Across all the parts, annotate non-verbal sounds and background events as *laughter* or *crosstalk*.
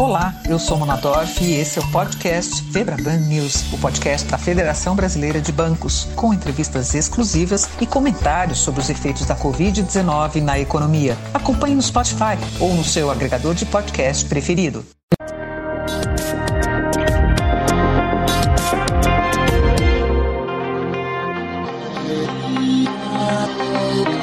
Olá, eu sou Mona Dorf e esse é o podcast Febraban News, o podcast da Federação Brasileira de Bancos, com entrevistas exclusivas e comentários sobre os efeitos da Covid-19 na economia. Acompanhe no Spotify ou no seu agregador de podcast preferido.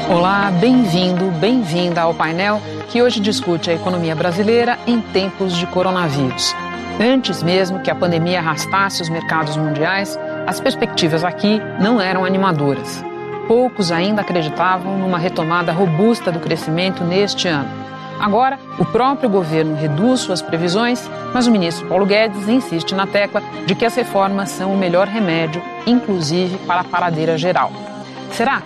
Olá, bem-vindo, bem-vinda ao painel que hoje discute a economia brasileira em tempos de coronavírus. Antes mesmo que a pandemia arrastasse os mercados mundiais, as perspectivas aqui não eram animadoras. Poucos ainda acreditavam numa retomada robusta do crescimento neste ano. Agora, o próprio governo reduz suas previsões, mas o ministro Paulo Guedes insiste na tecla de que as reformas são o melhor remédio, inclusive para a paradeira geral. Será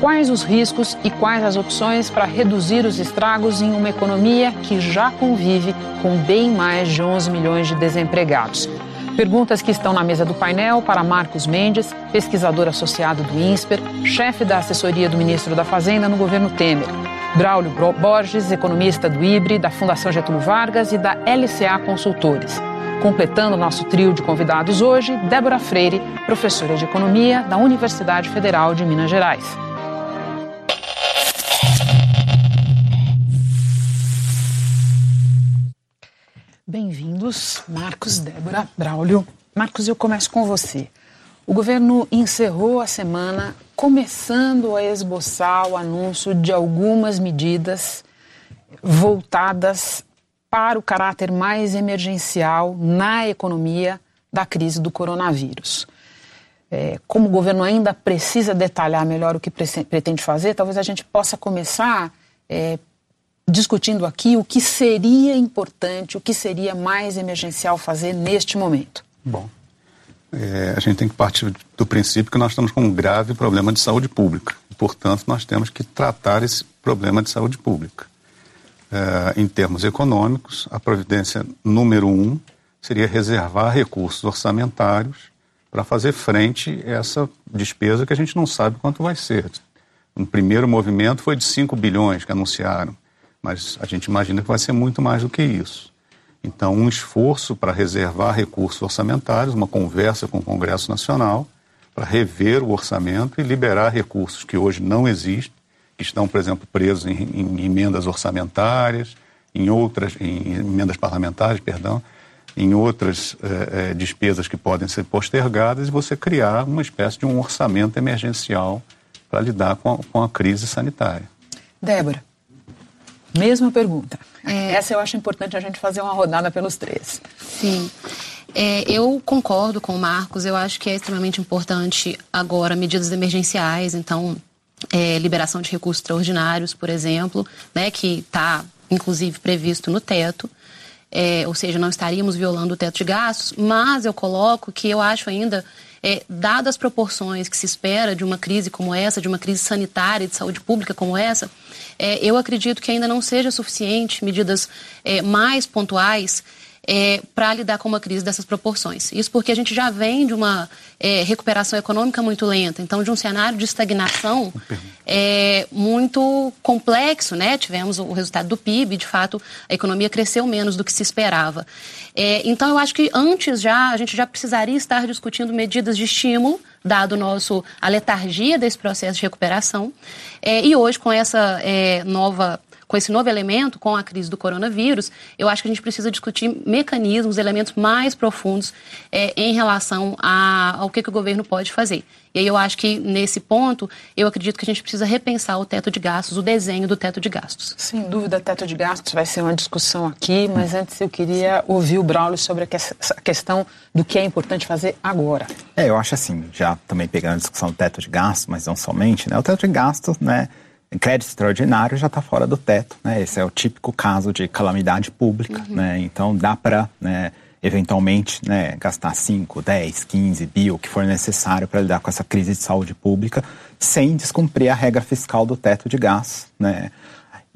Quais os riscos e quais as opções para reduzir os estragos em uma economia que já convive com bem mais de 11 milhões de desempregados? Perguntas que estão na mesa do painel para Marcos Mendes, pesquisador associado do INSPER, chefe da assessoria do ministro da Fazenda no governo Temer. Braulio Borges, economista do IBRE, da Fundação Getúlio Vargas e da LCA Consultores. Completando nosso trio de convidados hoje, Débora Freire, professora de Economia da Universidade Federal de Minas Gerais. Bem-vindos, Marcos, Débora, Braulio. Marcos, eu começo com você. O governo encerrou a semana começando a esboçar o anúncio de algumas medidas voltadas para o caráter mais emergencial na economia da crise do coronavírus. É, como o governo ainda precisa detalhar melhor o que pretende fazer, talvez a gente possa começar é, discutindo aqui o que seria importante, o que seria mais emergencial fazer neste momento. Bom, é, a gente tem que partir do princípio que nós estamos com um grave problema de saúde pública. Portanto, nós temos que tratar esse problema de saúde pública. É, em termos econômicos, a providência número um seria reservar recursos orçamentários para fazer frente a essa despesa que a gente não sabe quanto vai ser. Um primeiro movimento foi de 5 bilhões que anunciaram mas a gente imagina que vai ser muito mais do que isso. Então, um esforço para reservar recursos orçamentários, uma conversa com o Congresso Nacional, para rever o orçamento e liberar recursos que hoje não existem, que estão, por exemplo, presos em, em emendas orçamentárias, em outras, em emendas parlamentares, perdão, em outras eh, eh, despesas que podem ser postergadas e você criar uma espécie de um orçamento emergencial para lidar com a, com a crise sanitária. Débora. Mesma pergunta. É... Essa eu acho importante a gente fazer uma rodada pelos três. Sim. É, eu concordo com o Marcos, eu acho que é extremamente importante agora medidas emergenciais, então é, liberação de recursos extraordinários, por exemplo, né, que está inclusive previsto no teto. É, ou seja, não estaríamos violando o teto de gastos, mas eu coloco que eu acho ainda é, dadas as proporções que se espera de uma crise como essa, de uma crise sanitária e de saúde pública como essa, é, eu acredito que ainda não seja suficiente medidas é, mais pontuais é, para lidar com uma crise dessas proporções. Isso porque a gente já vem de uma é, recuperação econômica muito lenta, então de um cenário de estagnação é, muito complexo, né? Tivemos o resultado do PIB, de fato a economia cresceu menos do que se esperava. É, então eu acho que antes já a gente já precisaria estar discutindo medidas de estímulo dado nosso a letargia desse processo de recuperação. É, e hoje, com essa é, nova com esse novo elemento, com a crise do coronavírus, eu acho que a gente precisa discutir mecanismos, elementos mais profundos é, em relação a, ao que, que o governo pode fazer. E aí eu acho que nesse ponto, eu acredito que a gente precisa repensar o teto de gastos, o desenho do teto de gastos. Sem dúvida, teto de gastos vai ser uma discussão aqui, mas antes eu queria ouvir o Braulio sobre a questão do que é importante fazer agora. É, eu acho assim, já também pegando a discussão do teto de gastos, mas não somente, né? O teto de gastos, né? crédito extraordinário já está fora do teto, né? Esse é o típico caso de calamidade pública, uhum. né? Então dá para, né, eventualmente, né, gastar 5, 10, 15 bil, que for necessário para lidar com essa crise de saúde pública, sem descumprir a regra fiscal do teto de gás, né?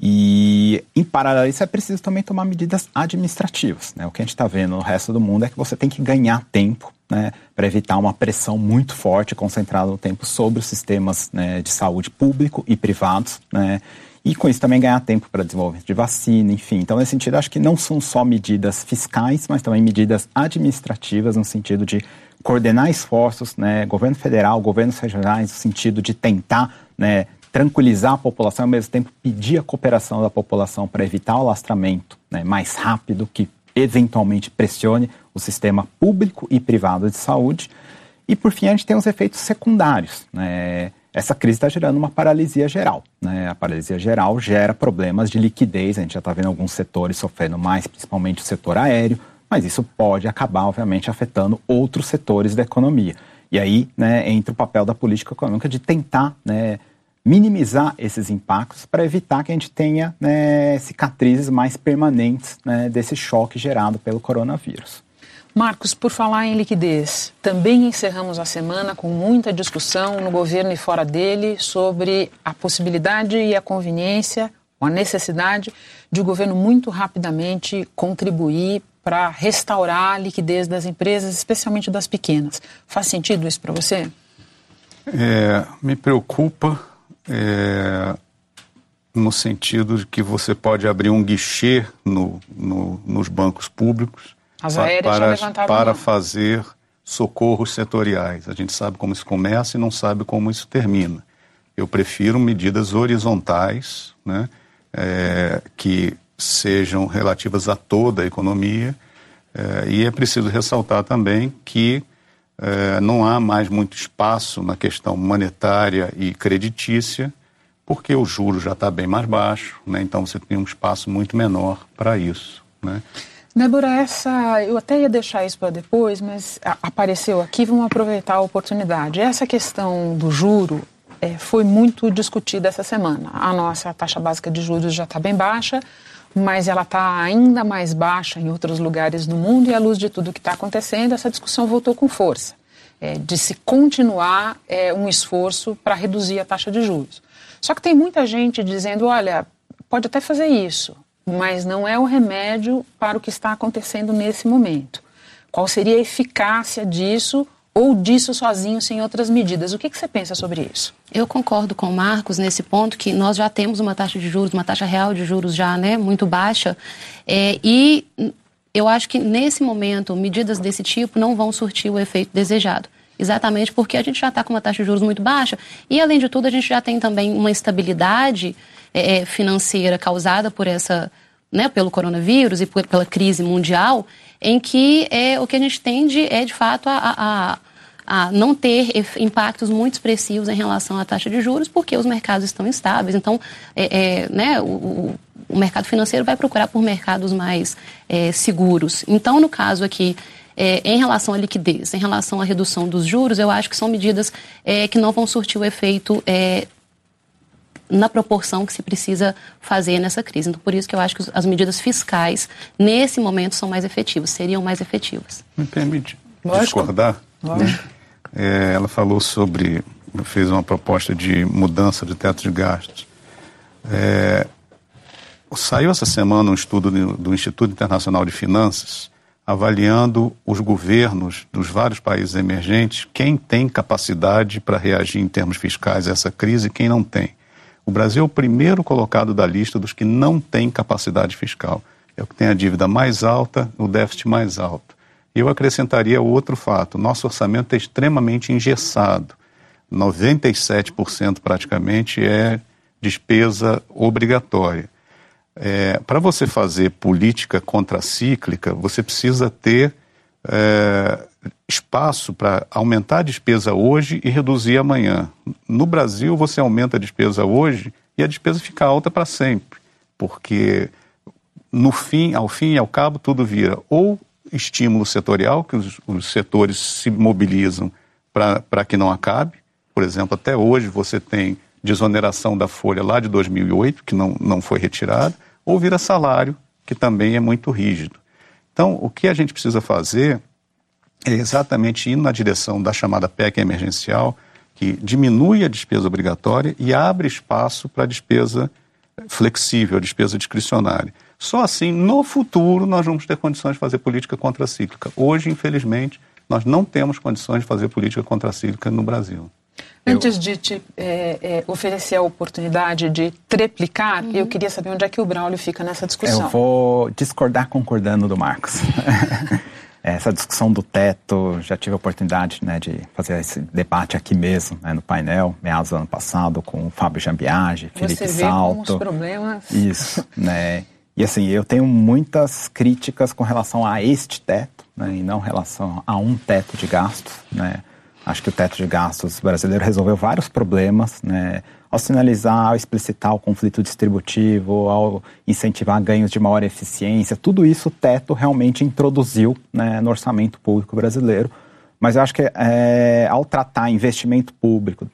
E, em paralelo a isso, é preciso também tomar medidas administrativas. Né? O que a gente está vendo no resto do mundo é que você tem que ganhar tempo né, para evitar uma pressão muito forte concentrada no tempo sobre os sistemas né, de saúde público e privados. Né? E com isso também ganhar tempo para desenvolvimento de vacina, enfim. Então, nesse sentido, acho que não são só medidas fiscais, mas também medidas administrativas, no sentido de coordenar esforços, né, governo federal, governos regionais, no sentido de tentar né, tranquilizar a população e, ao mesmo tempo, pedir a cooperação da população para evitar o alastramento né, mais rápido, que eventualmente pressione o sistema público e privado de saúde. E, por fim, a gente tem os efeitos secundários. Né? Essa crise está gerando uma paralisia geral. Né? A paralisia geral gera problemas de liquidez, a gente já está vendo alguns setores sofrendo mais, principalmente o setor aéreo, mas isso pode acabar, obviamente, afetando outros setores da economia. E aí né, entra o papel da política econômica de tentar né, minimizar esses impactos para evitar que a gente tenha né, cicatrizes mais permanentes né, desse choque gerado pelo coronavírus. Marcos, por falar em liquidez, também encerramos a semana com muita discussão no governo e fora dele sobre a possibilidade e a conveniência, ou a necessidade de o governo muito rapidamente contribuir para restaurar a liquidez das empresas, especialmente das pequenas. Faz sentido isso para você? É, me preocupa é, no sentido de que você pode abrir um guichê no, no, nos bancos públicos as aéreas para, já para fazer socorros setoriais. A gente sabe como isso começa e não sabe como isso termina. Eu prefiro medidas horizontais, né, é, que sejam relativas a toda a economia. É, e é preciso ressaltar também que é, não há mais muito espaço na questão monetária e creditícia, porque o juro já está bem mais baixo, né, então você tem um espaço muito menor para isso. Né? Débora, essa, eu até ia deixar isso para depois, mas apareceu aqui, vamos aproveitar a oportunidade. Essa questão do juro é, foi muito discutida essa semana. A nossa taxa básica de juros já está bem baixa, mas ela está ainda mais baixa em outros lugares do mundo e à luz de tudo que está acontecendo, essa discussão voltou com força. É, de se continuar é, um esforço para reduzir a taxa de juros. Só que tem muita gente dizendo, olha, pode até fazer isso, mas não é o remédio para o que está acontecendo nesse momento. Qual seria a eficácia disso ou disso sozinho sem outras medidas? O que, que, você pensa sobre isso? Eu concordo com o Marcos nesse ponto que nós já temos uma taxa de juros, uma taxa real de juros já né, muito baixa é, e eu acho que nesse momento medidas desse tipo não vão surtir o efeito desejado. Exatamente porque a gente já está com uma taxa de juros muito baixa e, além de tudo, a gente já tem também uma estabilidade é, é, financeira causada por essa, né, pelo coronavírus e por, pela crise mundial, em que é, o que a gente tende é, de fato, a, a, a não ter impactos muito expressivos em relação à taxa de juros, porque os mercados estão estáveis. Então, é, é, né, o, o, mercado financeiro vai procurar por mercados mais é, seguros. Então, no caso aqui, é, em relação à liquidez, em relação à redução dos juros, eu acho que são medidas é, que não vão surtir o efeito é, na proporção que se precisa fazer nessa crise. Então, por isso que eu acho que as medidas fiscais, nesse momento, são mais efetivas, seriam mais efetivas. Me permite Lógico. discordar? Lógico. É, ela falou sobre, fez uma proposta de mudança de teto de gastos. É, saiu essa semana um estudo do Instituto Internacional de Finanças avaliando os governos dos vários países emergentes, quem tem capacidade para reagir em termos fiscais a essa crise e quem não tem. O Brasil é o primeiro colocado da lista dos que não têm capacidade fiscal. É o que tem a dívida mais alta, o déficit mais alto. Eu acrescentaria outro fato: nosso orçamento é extremamente engessado. 97% praticamente é despesa obrigatória. É, Para você fazer política contracíclica, você precisa ter é, espaço para aumentar a despesa hoje e reduzir amanhã. No Brasil, você aumenta a despesa hoje e a despesa fica alta para sempre, porque no fim, ao fim e ao cabo, tudo vira ou estímulo setorial, que os, os setores se mobilizam para que não acabe. Por exemplo, até hoje você tem desoneração da folha lá de 2008, que não, não foi retirada, ou vira salário, que também é muito rígido. Então, o que a gente precisa fazer é exatamente ir na direção da chamada PEC emergencial, que diminui a despesa obrigatória e abre espaço para a despesa flexível, a despesa discricionária. Só assim, no futuro, nós vamos ter condições de fazer política contracíclica. Hoje, infelizmente, nós não temos condições de fazer política contracíclica no Brasil. Antes de te é, é, oferecer a oportunidade de triplicar, uhum. eu queria saber onde é que o Braulio fica nessa discussão. Eu vou discordar concordando do Marcos. *laughs* Essa discussão do teto, já tive a oportunidade né, de fazer esse debate aqui mesmo, né, no painel, meados do ano passado, com o Fábio Jambiage, Felipe Você vê Salto. Como os problemas. Isso, né? E assim, eu tenho muitas críticas com relação a este teto, né, e não relação a um teto de gastos, né? Acho que o teto de gastos brasileiro resolveu vários problemas, né? Ao sinalizar, ao explicitar o conflito distributivo, ao incentivar ganhos de maior eficiência, tudo isso o teto realmente introduziu né, no orçamento público brasileiro. Mas eu acho que é, ao tratar investimento público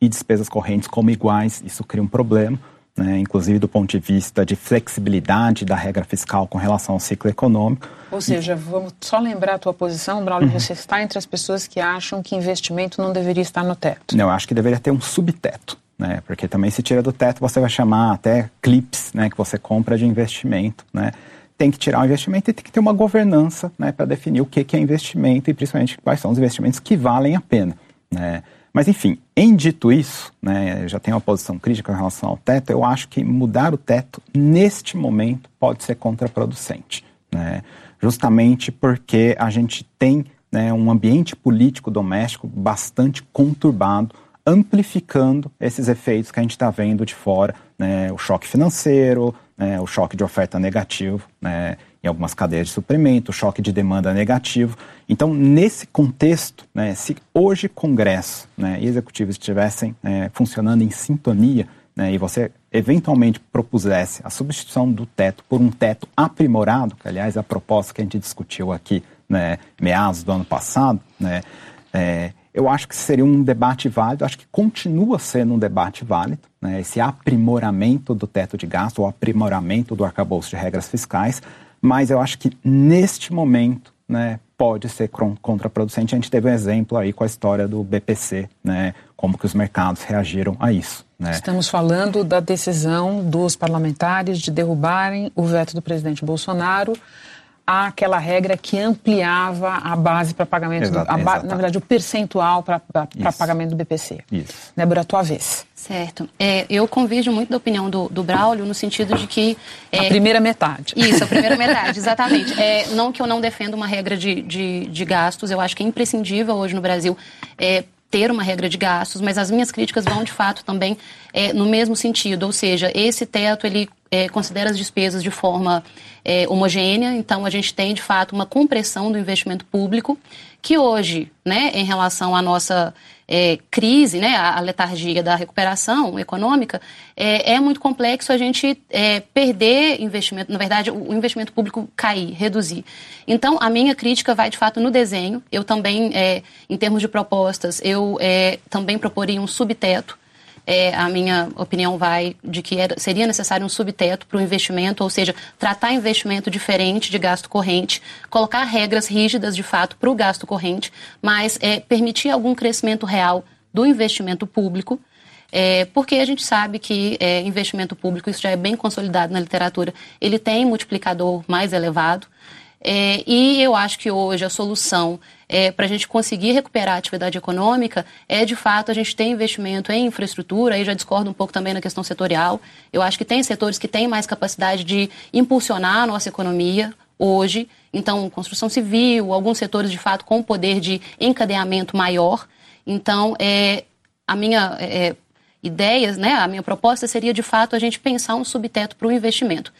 e despesas correntes como iguais, isso cria um problema né, inclusive do ponto de vista de flexibilidade da regra fiscal com relação ao ciclo econômico. Ou seja, vamos só lembrar a tua posição, Braulio, uhum. você está entre as pessoas que acham que investimento não deveria estar no teto. Não, eu acho que deveria ter um subteto. Né, porque também se tira do teto, você vai chamar até clips né, que você compra de investimento. Né? Tem que tirar o investimento e tem que ter uma governança né, para definir o que, que é investimento e principalmente quais são os investimentos que valem a pena. Né? Mas, enfim, em dito isso, né, já tenho uma posição crítica em relação ao teto, eu acho que mudar o teto, neste momento, pode ser contraproducente. Né, justamente porque a gente tem né, um ambiente político doméstico bastante conturbado, amplificando esses efeitos que a gente está vendo de fora, né, o choque financeiro, né, o choque de oferta negativo, né, em algumas cadeias de suprimento, choque de demanda negativo. Então, nesse contexto, né, se hoje Congresso né, e executivos estivessem é, funcionando em sintonia né, e você eventualmente propusesse a substituição do teto por um teto aprimorado, que aliás é a proposta que a gente discutiu aqui né, meados do ano passado, né, é, eu acho que seria um debate válido, acho que continua sendo um debate válido, né, esse aprimoramento do teto de gasto, o aprimoramento do arcabouço de regras fiscais, mas eu acho que neste momento, né, pode ser contraproducente. A gente teve um exemplo aí com a história do BPC, né, como que os mercados reagiram a isso. Né? Estamos falando da decisão dos parlamentares de derrubarem o veto do presidente Bolsonaro àquela regra que ampliava a base para pagamento, Exato, a ba, na verdade, o percentual para pagamento do BPC. Isso. Débora, tua vez. Certo. É, eu convido muito da opinião do, do Braulio no sentido de que... É, a primeira metade. Isso, a primeira *laughs* metade, exatamente. É, não que eu não defenda uma regra de, de, de, gastos, eu acho que é imprescindível hoje no Brasil é, ter uma regra de gastos, mas as minhas críticas vão de fato também é, no mesmo sentido, ou seja, esse teto ele é, considera as despesas de forma é, homogênea, então a gente tem de fato uma compressão do investimento público que hoje, né, em relação à nossa é, crise, né, a, letargia da recuperação econômica, é, é muito complexo a gente é, perder investimento, na verdade, o, o, investimento público cair, reduzir. Então, a minha crítica vai de fato no desenho. Eu também, é, em termos de propostas, eu é, também proporia um subteto é, a minha opinião vai de que era, seria necessário um subteto para o investimento, ou seja, tratar investimento diferente de gasto corrente, colocar regras rígidas de fato para o gasto corrente, mas é, permitir algum crescimento real do investimento público. É, porque a gente sabe que é, investimento público, isso já é bem consolidado na literatura, ele tem multiplicador mais elevado. É, e eu acho que hoje a solução é, para a gente conseguir recuperar a atividade econômica é, de fato, a gente ter investimento em infraestrutura, aí já discordo um pouco também na questão setorial. Eu acho que tem setores que têm mais capacidade de impulsionar a nossa economia hoje. Então, construção civil, alguns setores, de fato, com poder de encadeamento maior. Então, é, a minha é, ideia, né, a minha proposta seria, de fato, a gente pensar um subteto para o investimento.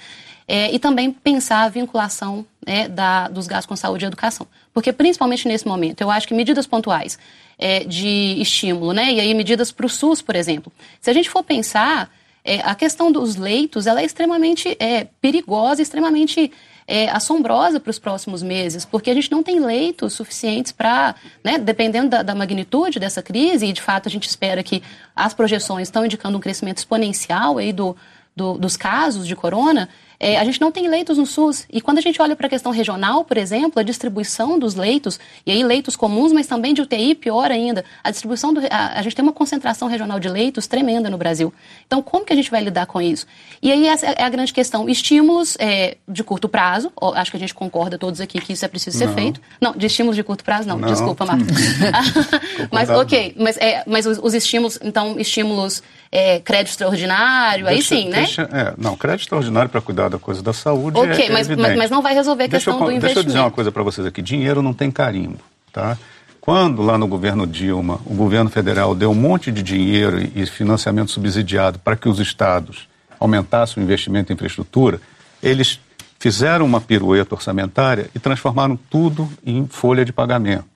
É, e também pensar a vinculação né, da, dos gastos com saúde e educação. Porque, principalmente nesse momento, eu acho que medidas pontuais é, de estímulo, né, e aí medidas para o SUS, por exemplo, se a gente for pensar, é, a questão dos leitos ela é extremamente é, perigosa, extremamente é, assombrosa para os próximos meses, porque a gente não tem leitos suficientes para, né, dependendo da, da, magnitude dessa crise, e de fato a gente espera que as projeções estão indicando um crescimento exponencial aí do, do, dos casos de corona, É, a gente não tem leitos no SUS. E quando a gente olha para a questão regional, por exemplo, a distribuição dos leitos, e aí leitos comuns, mas também de UTI, pior ainda, a distribuição do, a, a gente tem uma concentração regional de leitos tremenda no Brasil. Então, como que a gente vai lidar com isso? E aí essa é a grande questão. Estímulos é, de curto prazo, acho que a gente concorda todos aqui que isso é preciso ser feito. Não, de estímulos de curto prazo, não, não. desculpa, Marcos. *laughs* *laughs* mas, ok, mas, é, mas os, os estímulos, então, estímulos é, crédito extraordinário, deixa, aí sim, né? deixa, né? É, não, crédito extraordinário para cuidar da coisa da saúde Ok, é, mas, mas, mas, não vai resolver a questão eu, do investimento. Deixa eu dizer uma coisa para vocês aqui, dinheiro não tem carimbo, tá? Quando lá no governo Dilma, o governo federal deu um monte de dinheiro e financiamento subsidiado para que os estados aumentassem o investimento em infraestrutura, eles fizeram uma pirueta orçamentária e transformaram tudo em folha de pagamento.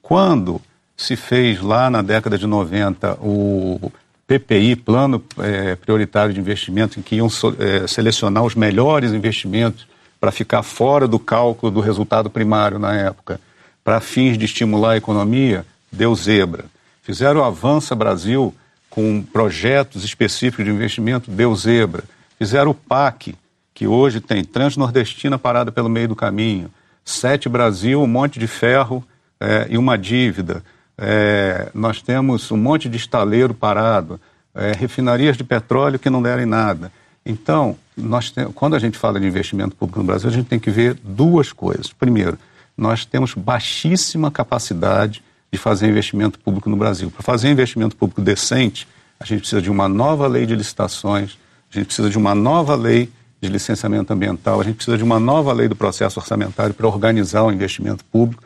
Quando se fez lá na década de 90 o PPI, Plano é, Prioritário de Investimento, em que iam é, selecionar os melhores investimentos para ficar fora do cálculo do resultado primário na época, para fins de estimular a economia, deu zebra. Fizeram o Avança Brasil com projetos específicos de investimento, deu zebra. Fizeram o PAC, que hoje tem Transnordestina parada pelo meio do caminho, Sete Brasil, um monte de ferro é, e uma dívida é, nós temos um monte de estaleiro parado, é, refinarias de petróleo que não derem nada. Então, nós tem, quando a gente fala de investimento público no Brasil, a gente tem que ver duas coisas. Primeiro, nós temos baixíssima capacidade de fazer investimento público no Brasil. Para fazer investimento público decente, a gente precisa de uma nova lei de licitações, a gente precisa de uma nova lei de licenciamento ambiental, a gente precisa de uma nova lei do processo orçamentário para organizar o investimento público.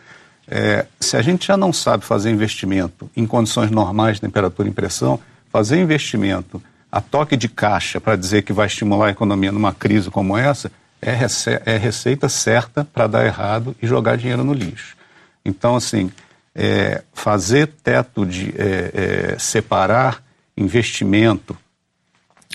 É, se a gente já não sabe fazer investimento em condições normais de temperatura e pressão, fazer investimento a toque de caixa para dizer que vai estimular a economia numa crise como essa é, rece é receita certa para dar errado e jogar dinheiro no lixo. Então, assim, é, fazer teto de é, é separar investimento,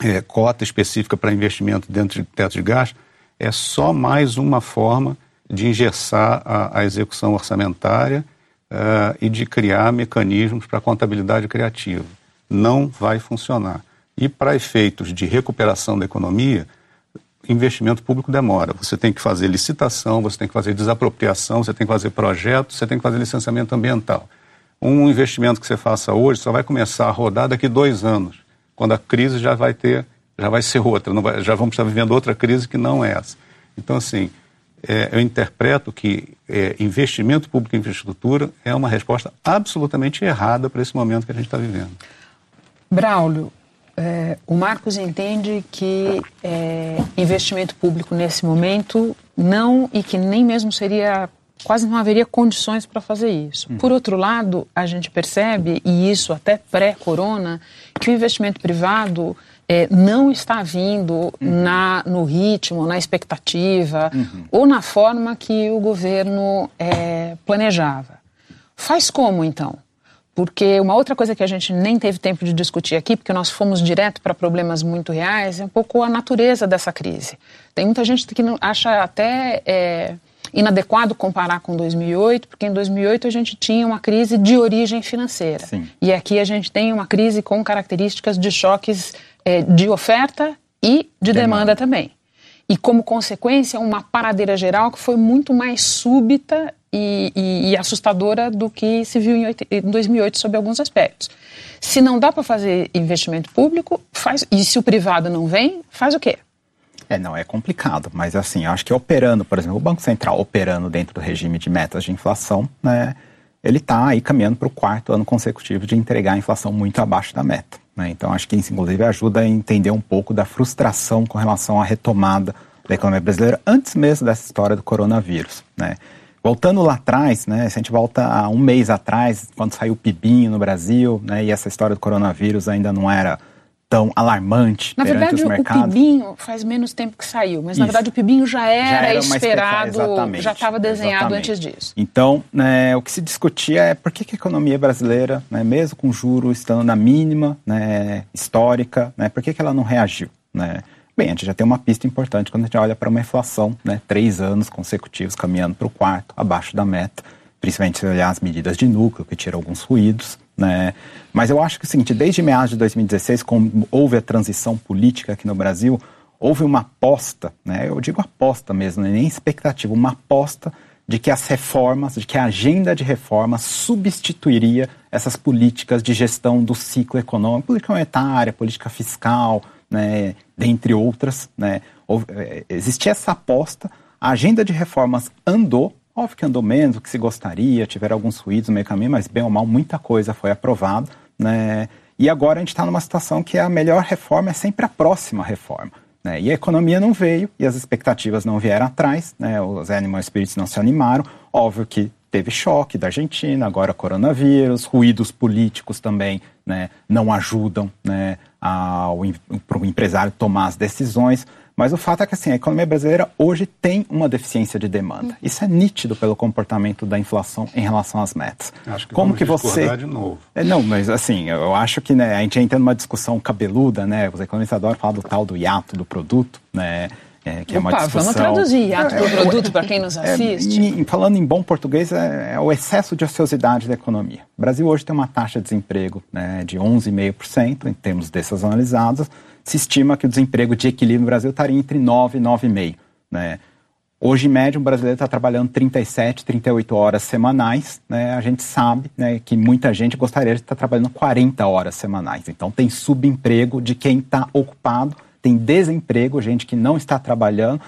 é, cota específica para investimento dentro de teto de gasto, é só mais uma forma de engessar a, a execução orçamentária uh, e de criar mecanismos para contabilidade criativa. Não vai funcionar. E para efeitos de recuperação da economia, investimento público demora. Você tem que fazer licitação, você tem que fazer desapropriação, você tem que fazer projeto, você tem que fazer licenciamento ambiental. Um investimento que você faça hoje só vai começar a rodar daqui dois anos, quando a crise já vai ter, já vai ser outra, vai, já vamos estar vivendo outra crise que não é essa. Então, assim, é, eu interpreto que é, investimento público em infraestrutura é uma resposta absolutamente errada para esse momento que a gente está vivendo. Braulio, é, o Marcos entende que é, investimento público nesse momento não e que nem mesmo seria quase não haveria condições para fazer isso. Hum. Por outro lado, a gente percebe, e isso até pré-corona, que o investimento privado é, não está vindo uhum. na, no ritmo, na expectativa uhum. ou na forma que o governo é, planejava. Faz como então? Porque uma outra coisa que a gente nem teve tempo de discutir aqui, porque nós fomos direto para problemas muito reais, é um pouco a natureza dessa crise. Tem muita gente que acha até é, inadequado comparar com 2008, porque em 2008 a gente tinha uma crise de origem financeira. Sim. E aqui a gente tem uma crise com características de choques é, de oferta e de demanda. demanda também. E como consequência, uma paradeira geral que foi muito mais súbita e, e, e assustadora do que se viu em, em 2008 sob alguns aspectos. Se não dá para fazer investimento público, faz, e se o privado não vem, faz o quê? É, não, é complicado, mas assim, acho que operando, por exemplo, o Banco Central operando dentro do regime de metas de inflação, né, ele está aí caminhando para o quarto ano consecutivo de entregar a inflação muito abaixo da meta. Né? Então, acho que isso, inclusive, ajuda a entender um pouco da frustração com relação à retomada da economia brasileira antes mesmo dessa história do coronavírus. Né? Voltando lá atrás, né, se a gente volta a um mês atrás, quando saiu o PIBinho no Brasil, né, e essa história do coronavírus ainda não era tão alarmante na verdade, os mercados. o PIBinho faz menos tempo que saiu, mas Isso. na verdade o PIBinho já era, já era esperado, já estava desenhado exatamente. antes disso. Então, né, o que se discutia é por que, que a economia brasileira, né, mesmo com juros estando na mínima né, histórica, né, por que, que ela não reagiu? Né? Bem, a gente já tem uma pista importante quando a gente olha para uma inflação, né, três anos consecutivos caminhando para o quarto, abaixo da meta, principalmente se olhar as medidas de núcleo, que tiram alguns ruídos, né? Mas eu acho que é o seguinte, desde meados de 2016, como houve a transição política aqui no Brasil, houve uma aposta, né, eu digo aposta mesmo, nem expectativa, uma aposta de que as reformas, de que a agenda de reformas substituiria essas políticas de gestão do ciclo econômico, política monetária, política fiscal, né, dentre outras. Né, é, existia essa aposta, a agenda de reformas andou, óbvio que andou menos do que se gostaria, tiveram alguns ruídos no meio caminho, mas bem ou mal muita coisa foi aprovada. Né, e agora a gente está numa situação que a melhor reforma é sempre a próxima reforma. Né? E a economia não veio e as expectativas não vieram atrás, né? os animal spirits não se animaram. Óbvio que teve choque da Argentina, agora coronavírus, ruídos políticos também né, não ajudam né, para o empresário tomar as decisões. Mas o fato é que assim, a economia brasileira hoje tem uma deficiência de demanda. Isso é nítido pelo comportamento da inflação em relação às metas. Acho que Como que você de novo. É, não, mas assim, eu acho que né, a gente entra numa discussão cabeluda, né? Os economistas adoram falar do tal do hiato do produto, né? É, que Opa, é uma discussão... vamos traduzir hiato do é, produto para quem nos é, assiste. É, falando em bom português, é, é, o excesso de ociosidade da economia. O Brasil hoje tem uma taxa de desemprego né, de 11,5% em termos desses analisados se estima que o desemprego de equilíbrio no Brasil estaria entre 9 e 9,5. Né? Hoje, em média, um brasileiro está trabalhando 37, 38 horas semanais. Né? A gente sabe né, que muita gente gostaria de estar trabalhando 40 horas semanais. Então, tem subemprego de quem está ocupado, tem desemprego, gente que não está trabalhando.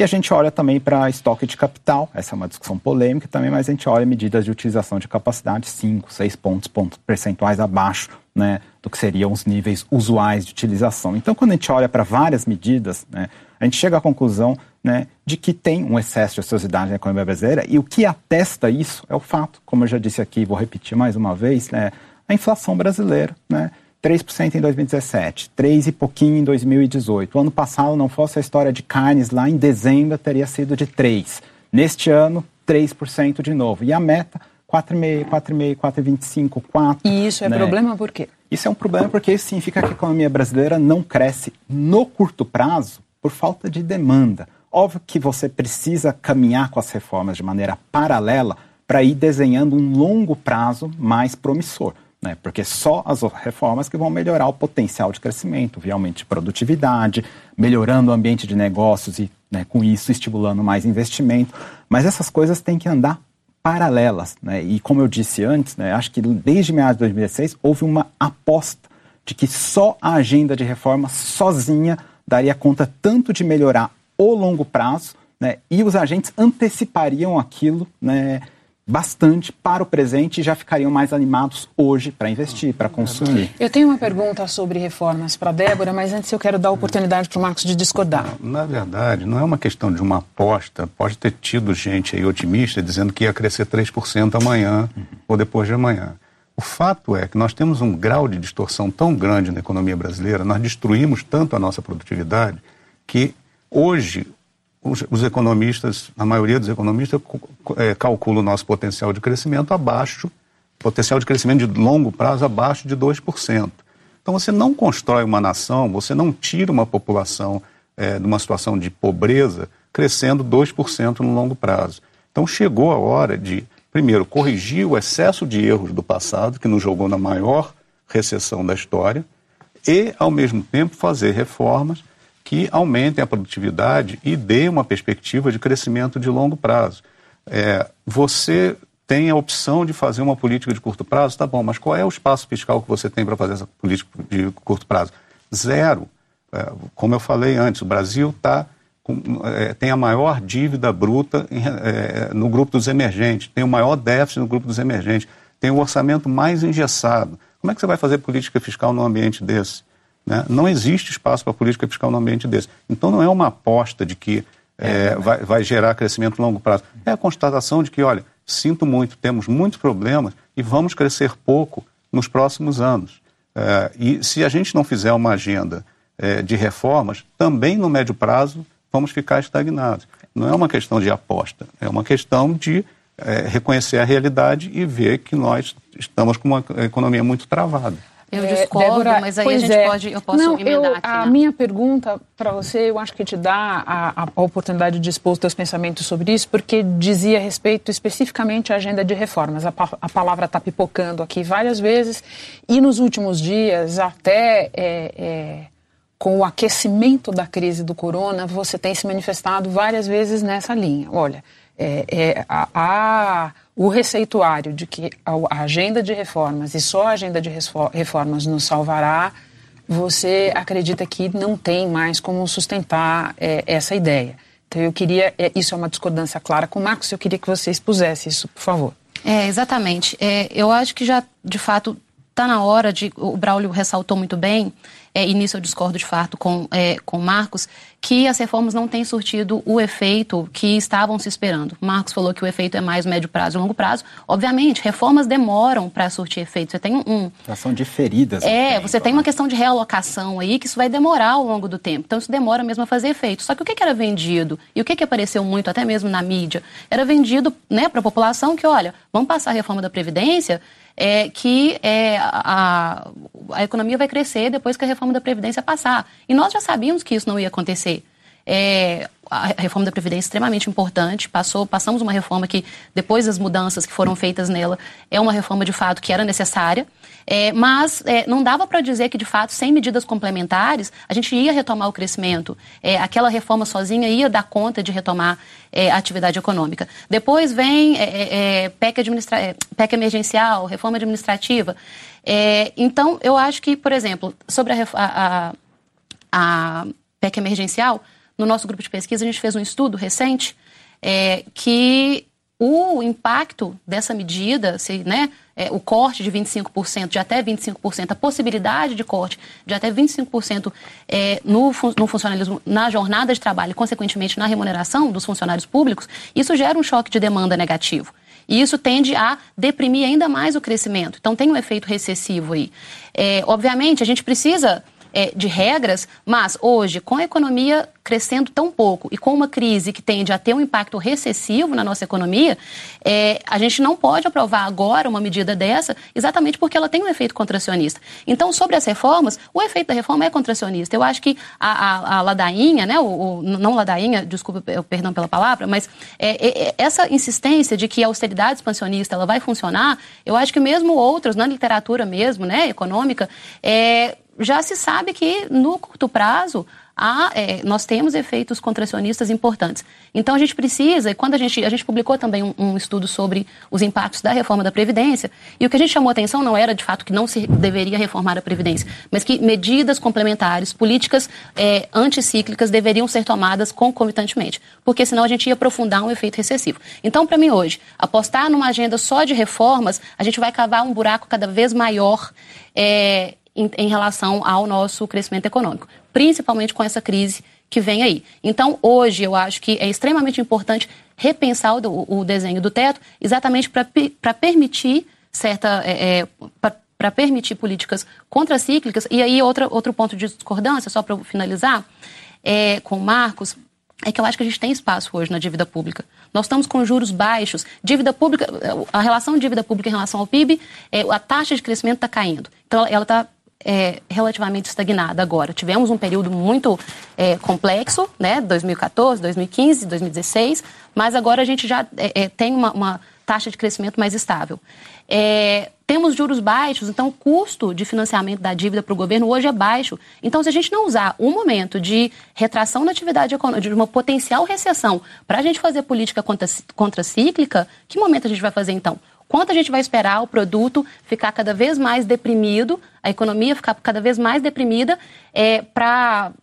E a gente olha também para estoque de capital, essa é uma discussão polêmica também, mas a gente olha medidas de utilização de capacidade 5, 6 pontos, pontos percentuais abaixo né, do que seriam os níveis usuais de utilização. Então, quando a gente olha para várias medidas, né, a gente chega à conclusão né, de que tem um excesso de ociosidade na economia brasileira e o que atesta isso é o fato, como eu já disse aqui, vou repetir mais uma vez, né, a inflação brasileira, né, 3% em 2017, 3 e pouquinho em 2018. O ano passado, não fosse a história de carnes, lá em dezembro teria sido de 3. Neste ano, 3% de novo. E a meta, 4,5, 4,5, 4,25, 4. E isso é né? problema por quê? Isso é um problema porque isso significa que a economia brasileira não cresce no curto prazo por falta de demanda. Óbvio que você precisa caminhar com as reformas de maneira paralela para ir desenhando um longo prazo mais promissor né? porque só as reformas que vão melhorar o potencial de crescimento, de produtividade, melhorando o ambiente de negócios e, né, com isso, estimulando mais investimento. Mas essas coisas têm que andar paralelas. Né? E como eu disse antes, né, acho que desde meados de 2016 houve uma aposta de que só a agenda de reforma sozinha daria conta tanto de melhorar o longo prazo, né, e os agentes antecipariam aquilo né, bastante para o presente e já ficariam mais animados hoje para investir, para consumir. Eu tenho uma pergunta sobre reformas para Débora, mas antes eu quero dar a oportunidade para o Marcos de discordar. Na verdade, não é uma questão de uma aposta. Pode ter tido gente aí otimista dizendo que ia crescer 3% amanhã uhum. ou depois de amanhã. O fato é que nós temos um grau de distorção tão grande na economia brasileira, nós destruímos tanto a nossa produtividade, que hoje os, os, economistas, a maioria dos economistas, é, calcula o nosso potencial de crescimento abaixo, potencial de crescimento de longo prazo abaixo de 2%. Então você não constrói uma nação, você não tira uma população é, de uma situação de pobreza crescendo 2% no longo prazo. Então chegou a hora de, primeiro, corrigir o excesso de erros do passado, que nos jogou na maior recessão da história, e, ao mesmo tempo, fazer reformas que aumentem a produtividade e dê uma perspectiva de crescimento de longo prazo. É, você tem a opção de fazer uma política de curto prazo, tá bom, mas qual é o espaço fiscal que você tem para fazer essa política de curto prazo? Zero. É, como eu falei antes, o Brasil tá com, é, tem a maior dívida bruta em, é, no grupo dos emergentes, tem o maior déficit no grupo dos emergentes, tem o orçamento mais engessado. Como é que você vai fazer política fiscal num ambiente desse? Né? Não existe espaço para política fiscal no ambiente desse. Então não é uma aposta de que é, é, vai, vai, gerar crescimento a longo prazo. É a constatação de que, olha, sinto muito, temos muitos problemas e vamos crescer pouco nos próximos anos. É, e se a gente não fizer uma agenda é, de reformas, também no médio prazo vamos ficar estagnados. Não é uma questão de aposta, é uma questão de é, reconhecer a realidade e ver que nós estamos com uma economia muito travada. Eu é, discordo, Débora, mas aí a gente é. pode, eu posso Não, emendar eu, aqui, A né? minha pergunta para você, eu acho que te dá a, a, oportunidade de expor os teus pensamentos sobre isso, porque dizia a respeito especificamente à agenda de reformas. A, a palavra está pipocando aqui várias vezes e nos últimos dias até é, é, com o aquecimento da crise do corona, você tem se manifestado várias vezes nessa linha. Olha, é, é, a, a, o receituário de que a, agenda de reformas e só a agenda de reformas nos salvará, você acredita que não tem mais como sustentar é, essa ideia. Então eu queria, é, isso é uma discordância clara com o Marcos, eu queria que você expusesse isso, por favor. É, exatamente. É, eu acho que já, de fato, está na hora de. O Braulio ressaltou muito bem, é, e nisso eu discordo de fato com, é, com o Marcos, que as reformas não têm surtido o efeito que estavam se esperando. O Marcos falou que o efeito é mais médio prazo e longo prazo. Obviamente, reformas demoram para surtir efeito. Você tem um. Já são diferidas. É, tempo, você tem uma questão de realocação aí que isso vai demorar ao longo do tempo. Então, isso demora mesmo a fazer efeito. Só que o que, que era vendido e o que, que apareceu muito, até mesmo na mídia, era vendido né, para a população que, olha, vamos passar a reforma da Previdência é, que é, a, a economia vai crescer depois que a reforma da Previdência passar. E nós já sabíamos que isso não ia acontecer. É, a reforma da Previdência é extremamente importante. Passou, passamos uma reforma que, depois das mudanças que foram feitas nela, é uma reforma de fato que era necessária. É, mas é, não dava para dizer que, de fato, sem medidas complementares, a gente ia retomar o crescimento. É, aquela reforma sozinha ia dar conta de retomar é, a atividade econômica. Depois vem é, é, PEC. PEC emergencial, reforma administrativa. então, eu acho que, por exemplo, sobre a, a, a PEC emergencial, no nosso grupo de pesquisa, a gente fez um estudo recente que o impacto dessa medida, se, né, é, o corte de 25%, de até 25%, a possibilidade de corte de até 25% é, no, no funcionalismo, na jornada de trabalho e, consequentemente, na remuneração dos funcionários públicos, isso gera um choque de demanda negativo. E isso tende a deprimir ainda mais o crescimento. Então, tem um efeito recessivo aí. É, obviamente, a gente precisa é, de regras, mas hoje, com a economia crescendo tão pouco e com uma crise que tende a ter um impacto recessivo na nossa economia, é, a gente não pode aprovar agora uma medida dessa exatamente porque ela tem um efeito contracionista. Então, sobre as reformas, o efeito da reforma é contracionista. Eu acho que a, a, a ladainha, né, o, o, não ladainha, desculpa, perdão pela palavra, mas é, é, essa insistência de que a austeridade expansionista ela vai funcionar, eu acho que mesmo outros, na literatura mesmo, né, econômica, é, já se sabe que no curto prazo há, é, nós temos efeitos contracionistas importantes. Então a gente precisa, e quando a gente, a gente publicou também um, um, estudo sobre os impactos da reforma da Previdência, e o que a gente chamou atenção não era de fato que não se deveria reformar a Previdência, mas que medidas complementares, políticas é, anticíclicas deveriam ser tomadas concomitantemente, porque senão a gente ia aprofundar um efeito recessivo. Então, para mim hoje, apostar numa agenda só de reformas, a gente vai cavar um buraco cada vez maior. É, em, em relação ao nosso crescimento econômico, principalmente com essa crise que vem aí. Então, hoje, eu acho que é extremamente importante repensar o, o desenho do teto, exatamente para permitir certa. É, é, para permitir políticas contracíclicas. E aí, outra, outro ponto de discordância, só para finalizar, é, com o Marcos, é que eu acho que a gente tem espaço hoje na dívida pública. Nós estamos com juros baixos, dívida pública, a relação de dívida pública em relação ao PIB, é, a taxa de crescimento está caindo. Então, ela está é, relativamente estagnada agora. Tivemos um período muito é, complexo, né, 2014, 2015, 2016, mas agora a gente já é, é, tem uma, uma, taxa de crescimento mais estável. É, temos juros baixos, então o custo de financiamento da dívida para o governo hoje é baixo. Então, se a gente não usar um momento de retração da atividade econômica, de uma potencial recessão, para a gente fazer política contracíclica, que momento a gente vai fazer então? Quanto a gente vai esperar o produto ficar cada vez mais deprimido, a economia ficar cada vez mais deprimida é, para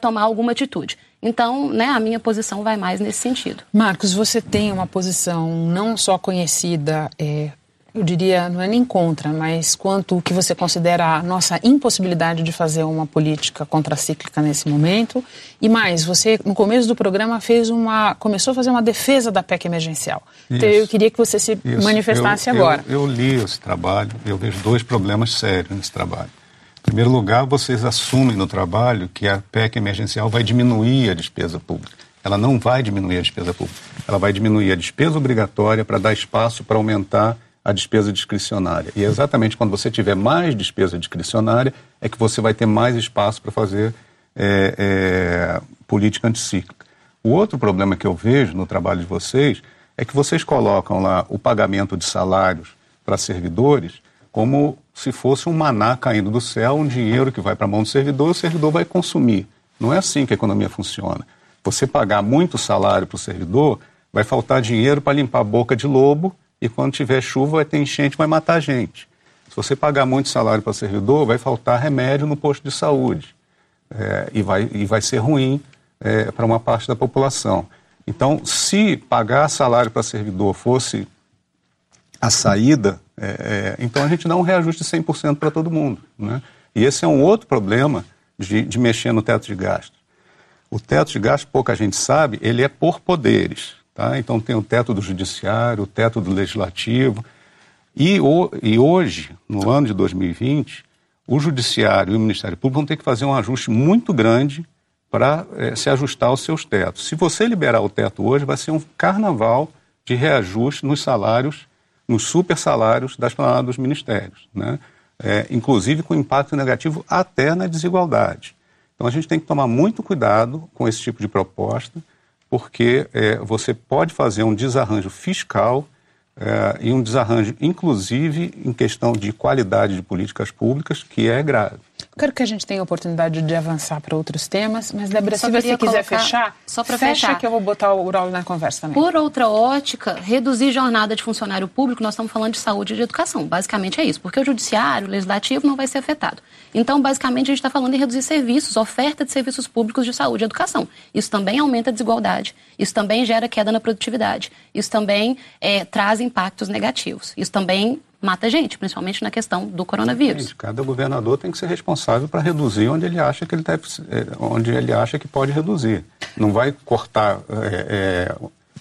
tomar alguma atitude? Então, né, a minha posição vai mais nesse sentido. Marcos, você tem uma posição não só conhecida é, eu diria, não é nem contra, mas quanto o que você considera a nossa impossibilidade de fazer uma política contracíclica nesse momento. E mais, você no começo do programa fez uma, começou a fazer uma defesa da PEC emergencial. Isso, então eu queria que você se isso. manifestasse eu, agora. Eu, eu li esse trabalho, eu vejo dois problemas sérios nesse trabalho. Em primeiro lugar, vocês assumem no trabalho que a PEC emergencial vai diminuir a despesa pública. Ela não vai diminuir a despesa pública. Ela vai diminuir a despesa obrigatória para dar espaço para aumentar a despesa discricionária. E é exatamente quando você tiver mais despesa discricionária é que você vai ter mais espaço para fazer é, é, política anticíclica. O outro problema que eu vejo no trabalho de vocês é que vocês colocam lá o pagamento de salários para servidores como se fosse um maná caindo do céu, um dinheiro que vai para a mão do servidor o servidor vai consumir. Não é assim que a economia funciona. Você pagar muito salário para o servidor, vai faltar dinheiro para limpar a boca de lobo e quando tiver chuva vai ter enchente, vai matar gente. Se você pagar muito salário para servidor, vai faltar remédio no posto de saúde é, e, vai, e vai ser ruim é, para uma parte da população. Então, se pagar salário para servidor fosse a saída, é, é então a gente dá um reajuste de 100% para todo mundo. Né? E esse é um outro problema de, de mexer no teto de gastos. O teto de gastos, pouca gente sabe, ele é por poderes. Tá? Então tem o teto do judiciário, o teto do legislativo. E, o, e hoje, no ano de 2020, o judiciário e o Ministério Público vão ter que fazer um ajuste muito grande para é, se ajustar aos seus tetos. Se você liberar o teto hoje, vai ser um carnaval de reajuste nos salários, nos super salários das planadas dos ministérios, né? É, inclusive com impacto negativo até na desigualdade. Então a gente tem que tomar muito cuidado com esse tipo de proposta, porque é, você pode fazer um desarranjo fiscal é, e um desarranjo, inclusive, em questão de qualidade de políticas públicas, que é grave. Quero que a gente tenha a oportunidade de avançar para outros temas, mas Débora, se você quiser fechar, só para fecha que eu vou botar o Uraul na conversa também. Por outra ótica, reduzir jornada de funcionário público, nós estamos falando de saúde e de educação. Basicamente é isso, porque o judiciário, o legislativo não vai ser afetado. Então, basicamente, a gente está falando em reduzir serviços, oferta de serviços públicos de saúde e educação. Isso também aumenta a desigualdade, isso também gera queda na produtividade, isso também é, traz impactos negativos, isso também mata gente, principalmente na questão do coronavírus. Gente, cada governador tem que ser responsável para reduzir onde ele acha que ele deve, é, onde ele acha que pode reduzir. Não vai cortar é, é,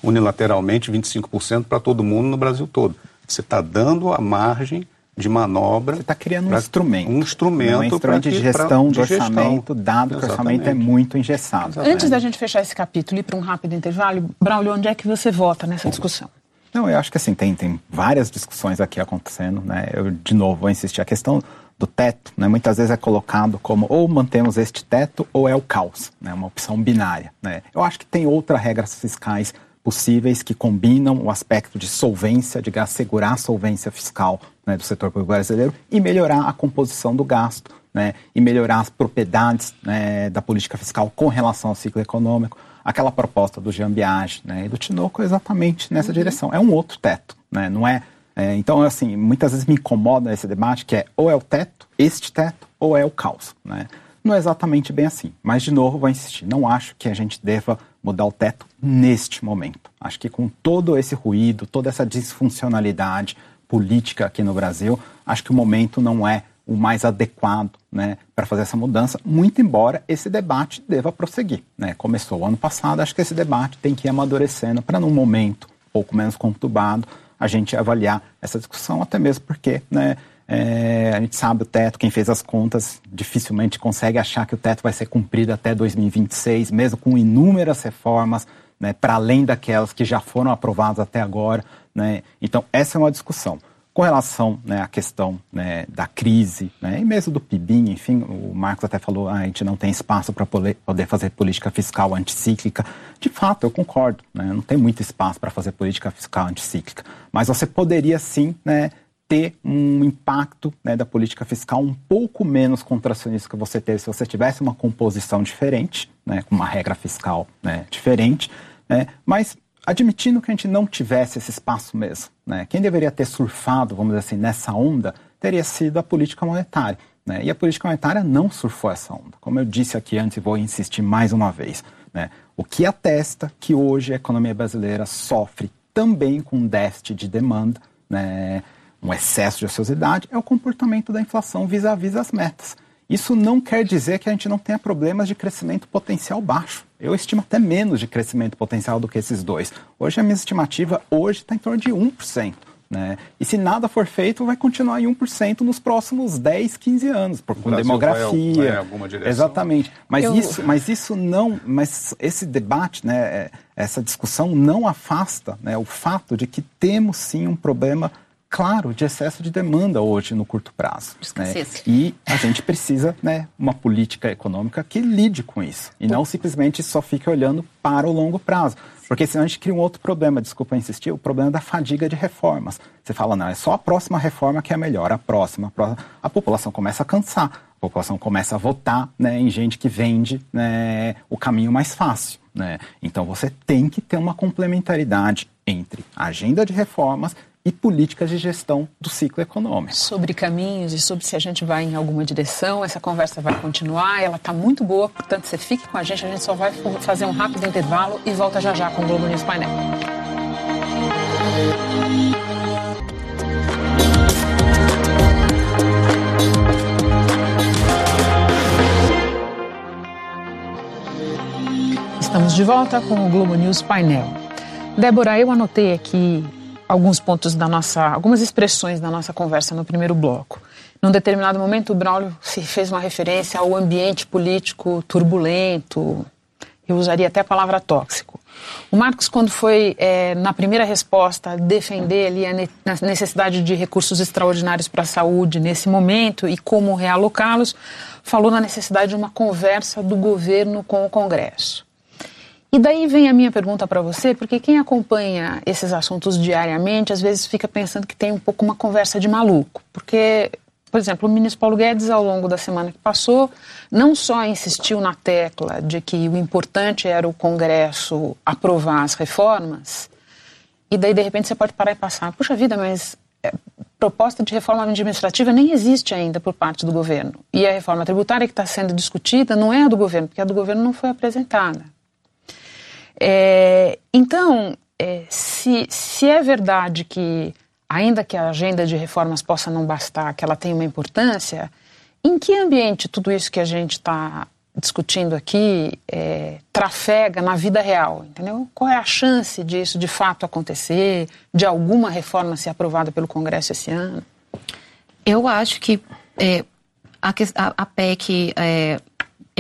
unilateralmente 25% para todo mundo no Brasil todo. Você está dando a margem de manobra. Você está criando um instrumento. Um instrumento, um instrumento de gestão do orçamento, dado que o orçamento é muito engessado. Exatamente. Antes da gente fechar esse capítulo e para um rápido intervalo, Braulio, onde é que você vota nessa discussão? Não, eu acho que assim, tem, tem várias discussões aqui acontecendo, né? Eu, de novo, vou insistir, a questão do teto, né, muitas vezes é colocado como ou mantemos este teto ou é o caos, né, uma opção binária. Né. Eu acho que tem outras regras fiscais possíveis que combinam o aspecto de solvência, de assegurar a solvência fiscal né, do setor público brasileiro e melhorar a composição do gasto né, e melhorar as propriedades né, da política fiscal com relação ao ciclo econômico aquela proposta do Jean Biage né, e do Tinoco exatamente nessa uhum. direção. É um outro teto, né, não é, é, Então, assim, muitas vezes me incomoda esse debate que é ou é o teto, este teto, ou é o caos, né? Não é exatamente bem assim, mas de novo vou insistir, não acho que a gente deva mudar o teto neste momento. Acho que com todo esse ruído, toda essa disfuncionalidade política aqui no Brasil, acho que o momento não é o mais adequado né, para fazer essa mudança, muito embora esse debate deva prosseguir. Né? Começou o ano passado, acho que esse debate tem que ir amadurecendo para, num momento um pouco menos conturbado, a gente avaliar essa discussão, até mesmo porque né, é, a gente sabe o teto, quem fez as contas dificilmente consegue achar que o teto vai ser cumprido até 2026, mesmo com inúmeras reformas, né, para além daquelas que já foram aprovadas até agora. Né? Então, essa é uma discussão. Com relação né, à questão né, da crise né, e mesmo do PIB, enfim, o Marcos até falou ah, a gente não tem espaço para poder, fazer política fiscal anticíclica. De fato, eu concordo, né, não tem muito espaço para fazer política fiscal anticíclica. Mas você poderia sim né, ter um impacto né, da política fiscal um pouco menos contracionista que você teve se você tivesse uma composição diferente, né, com uma regra fiscal né, diferente. Né, mas admitindo que a gente não tivesse esse espaço mesmo, né, quem deveria ter surfado, vamos dizer assim, nessa onda, teria sido a política monetária. Né, e a política monetária não surfou essa onda. Como eu disse aqui antes e vou insistir mais uma vez, né, o que atesta que hoje a economia brasileira sofre também com um déficit de demanda, né, um excesso de ociosidade, é o comportamento da inflação vis-à-vis -vis as metas. Isso não quer dizer que a gente não tenha problemas de crescimento potencial baixo. Eu estimo até menos de crescimento potencial do que esses dois. Hoje a minha estimativa hoje está em torno de 1%. Né? E se nada for feito, vai continuar em 1% nos próximos 10, 15 anos, por, com demografia. Vai, vai Exatamente. Mas, Eu... isso, mas isso não. Mas esse debate, né, é, essa discussão não afasta né, o fato de que temos sim um problema claro, de excesso de demanda hoje no curto prazo. Né? E a gente precisa né, uma política econômica que lide com isso e não simplesmente só fique olhando para o longo prazo. Porque senão a gente cria um outro problema, desculpa insistir, o problema da fadiga de reformas. Você fala, não, é só a próxima reforma que é melhor, a próxima, a, próxima. a população começa a cansar, a população começa a votar né, em gente que vende né, o caminho mais fácil. Né? Então você tem que ter uma complementaridade entre a agenda de reformas e políticas de gestão do ciclo econômico. Sobre caminhos e sobre se a gente vai em alguma direção, essa conversa vai continuar, ela está muito boa, portanto você fique com a gente, a gente só vai fazer um rápido intervalo e volta já já com o Globo News Painel. Estamos de volta com o Globo News Painel. Débora, eu anotei aqui alguns pontos da nossa, algumas expressões da nossa conversa no primeiro bloco. Num determinado momento, o Braulio fez uma referência ao ambiente político turbulento, eu usaria até a palavra tóxico. O Marcos, quando foi, é, na primeira resposta, defender ali a, a necessidade de recursos extraordinários para a saúde nesse momento e como realocá-los, falou na necessidade de uma conversa do governo com o Congresso. E daí vem a minha pergunta para você, porque quem acompanha esses assuntos diariamente, às vezes fica pensando que tem um pouco uma conversa de maluco. Porque, por exemplo, o ministro Paulo Guedes, ao longo da semana que passou, não só insistiu na tecla de que o importante era o Congresso aprovar as reformas, e daí, de repente, você pode parar e passar. Puxa vida, mas é, proposta de reforma administrativa nem existe ainda por parte do governo. E a reforma tributária que está sendo discutida não é a do governo, porque a do governo não foi apresentada. É, então, é, se, se é verdade que, ainda que a agenda de reformas possa não bastar, que ela tem uma importância, em que ambiente tudo isso que a gente está discutindo aqui é, trafega na vida real, entendeu? Qual é a chance disso de fato acontecer, de alguma reforma ser aprovada pelo Congresso esse ano? Eu acho que é, a, a, PEC é,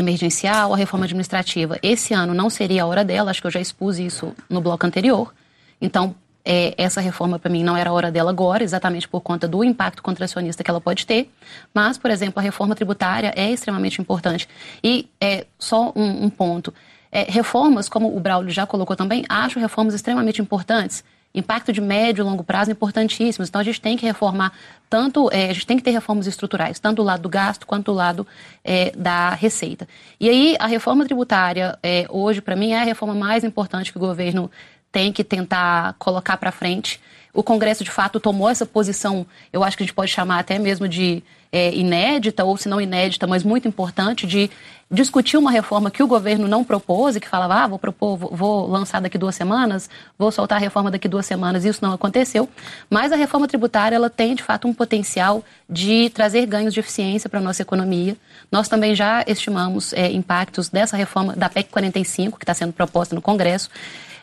emergencial, a reforma administrativa. Esse ano não seria a hora dela, acho que eu já expus isso no bloco anterior. Então, é, essa reforma para mim não era a hora dela agora, exatamente por conta do impacto contracionista que ela pode ter. Mas, por exemplo, a reforma tributária é extremamente importante. E é, só um, um ponto: é, reformas, como o Braulio já colocou também, acho reformas extremamente importantes impacto de médio e longo prazo importantíssimos. Então, a gente tem que reformar tanto, é, a gente tem que ter reformas estruturais, tanto do lado do gasto quanto do lado é, da receita. E aí, a reforma tributária, é, hoje, para mim, é a reforma mais importante que o governo tem que tentar colocar para frente. O Congresso, de fato, tomou essa posição, eu acho que a gente pode chamar até mesmo de é, inédita, ou se não inédita, mas muito importante, de discutir uma reforma que o governo não propôs e que falava, ah, vou propor, vou, vou lançar daqui duas semanas, vou soltar a reforma daqui duas semanas, isso não aconteceu. Mas a reforma tributária, ela tem, de fato, um potencial de trazer ganhos de eficiência para a nossa economia. Nós também já estimamos é, impactos dessa reforma da PEC 45, que está sendo proposta no Congresso.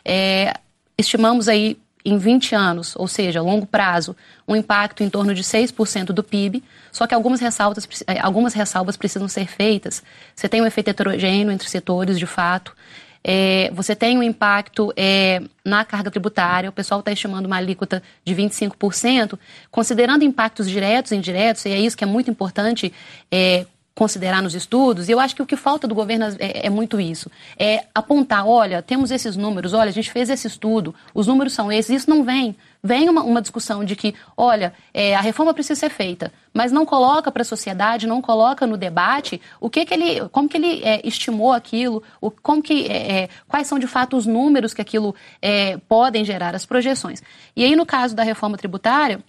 É, estimamos aí em 20 anos, ou seja, a longo prazo, um impacto em torno de 6% do PIB, só que algumas ressalvas, eh, algumas ressalvas precisam ser feitas. Você tem um efeito heterogêneo entre setores, de fato. É, você tem um impacto é, na carga tributária, o pessoal está estimando uma alíquota de 25%, considerando impactos diretos e indiretos, e é isso que é muito importante é, considerar nos estudos, e eu acho que o que falta do governo é, é, muito isso. É apontar, olha, temos esses números, olha, a gente fez esse estudo, os números são esses, isso não vem. Vem uma, uma discussão de que, olha, é, a reforma precisa ser feita, mas não coloca para a sociedade, não coloca no debate o que, que ele, como que ele é, estimou aquilo, o, como que, é, é quais são de fato os números que aquilo é, podem gerar, as projeções. E aí, no caso da reforma tributária,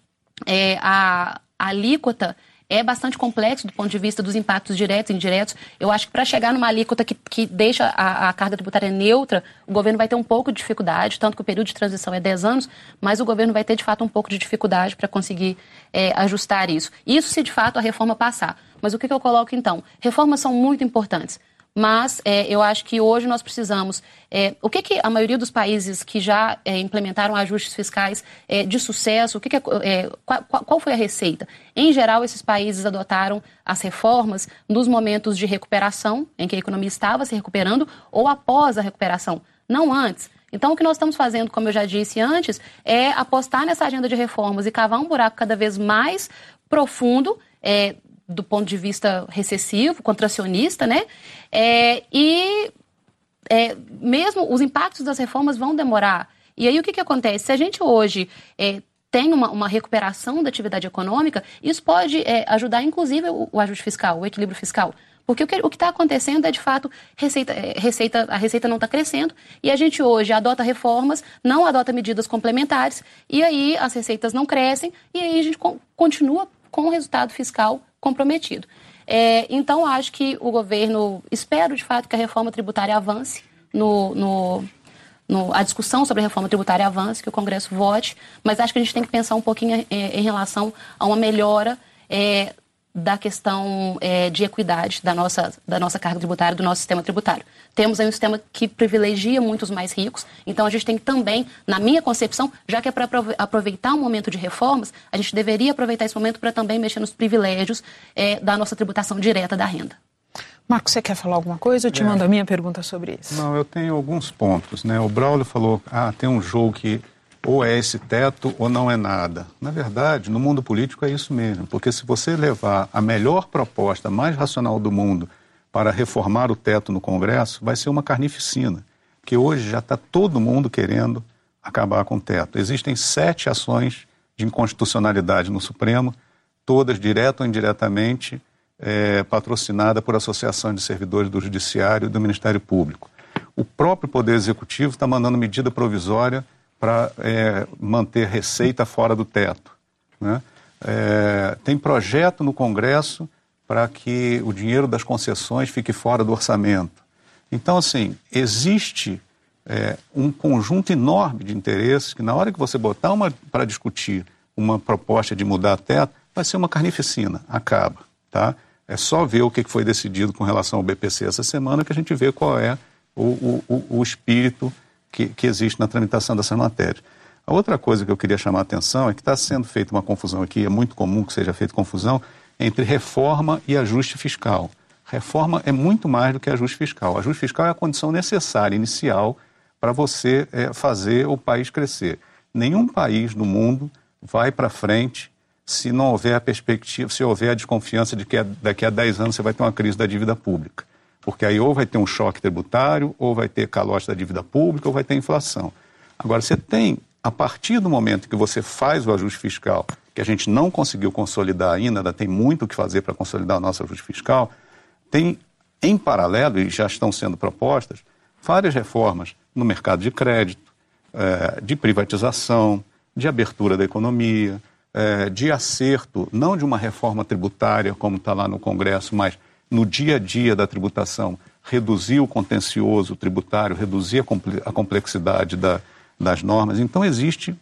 é, a, a alíquota é bastante complexo do ponto de vista dos impactos diretos e indiretos. Eu acho que para chegar numa alíquota que, que deixa a, a, carga tributária neutra, o governo vai ter um pouco de dificuldade, tanto que o período de transição é 10 anos, mas o governo vai ter de fato um pouco de dificuldade para conseguir é, ajustar isso. Isso se de fato a reforma passar. Mas o que, que eu coloco então? Reformas são muito importantes mas é, eu acho que hoje nós precisamos. É, o que, que a maioria dos países que já é, implementaram ajustes fiscais é, de sucesso, o que, que é, é, qual, qual, foi a receita? Em geral, esses países adotaram as reformas nos momentos de recuperação, em que a economia estava se recuperando, ou após a recuperação, não antes. Então, o que nós estamos fazendo, como eu já disse antes, é apostar nessa agenda de reformas e cavar um buraco cada vez mais profundo. É, do ponto de vista recessivo, contracionista, né? É, e é, mesmo os impactos das reformas vão demorar. E aí o que, que acontece? Se a gente hoje é, tem uma, uma, recuperação da atividade econômica, isso pode é, ajudar, inclusive, o, o, ajuste fiscal, o equilíbrio fiscal. Porque o que está acontecendo é, de fato, receita, é, receita, a receita não está crescendo e a gente hoje adota reformas, não adota medidas complementares, e aí as receitas não crescem e aí a gente continua com o resultado fiscal comprometido. É, então, acho que o governo, espero de fato que a reforma tributária avance no, no, no, a discussão sobre a reforma tributária avance, que o Congresso vote, mas acho que a gente tem que pensar um pouquinho em, em relação a uma melhora é, da questão é, de equidade da nossa, da nossa carga tributária, do nosso sistema tributário. Temos aí um sistema que privilegia muito os mais ricos, então a gente tem que também, na minha concepção, já que é para aproveitar um momento de reformas, a gente deveria aproveitar esse momento para também mexer nos privilégios é, da nossa tributação direta da renda. Marcos, você quer falar alguma coisa? Eu te é. mando a minha pergunta sobre isso. Não, eu tenho alguns pontos. Né? O Braulio falou, ah, tem um jogo que ou é esse teto ou não é nada. Na verdade, no mundo político é isso mesmo, porque se você levar a melhor proposta, mais racional do mundo para reformar o teto no Congresso, vai ser uma carnificina, que hoje já está todo mundo querendo acabar com o teto. Existem sete ações de inconstitucionalidade no Supremo, todas direto ou indiretamente é, patrocinada por associação de servidores do Judiciário e do Ministério Público. O próprio Poder Executivo está mandando medida provisória para é, manter receita fora do teto. Né? É, tem projeto no Congresso para que o dinheiro das concessões fique fora do orçamento. Então, assim, existe é, um conjunto enorme de interesses que, na hora que você botar uma para discutir uma proposta de mudar teto, vai ser uma carnificina, acaba. Tá? É só ver o que foi decidido com relação ao BPC essa semana que a gente vê qual é o, o, o espírito que, que existe na tramitação dessas matérias. A outra coisa que eu queria chamar a atenção é que está sendo feita uma confusão aqui, é muito comum que seja feita confusão entre reforma e ajuste fiscal. Reforma é muito mais do que ajuste fiscal. Ajuste fiscal é a condição necessária, inicial, para você é, fazer o país crescer. Nenhum país do mundo vai para frente se não houver a perspectiva, se houver a desconfiança de que daqui a 10 anos você vai ter uma crise da dívida pública porque aí ou vai ter um choque tributário, ou vai ter calote da dívida pública, ou vai ter inflação. Agora, você tem, a partir do momento que você faz o ajuste fiscal, que a gente não conseguiu consolidar ainda, ainda tem muito o que fazer para consolidar o nosso ajuste fiscal, tem, em paralelo, e já estão sendo propostas, várias reformas no mercado de crédito, é, de privatização, de abertura da economia, é, de acerto, não de uma reforma tributária, como está lá no Congresso, mas no dia a dia da tributação, reduzir o contencioso tributário, reduzir a complexidade da, das normas. Então, existe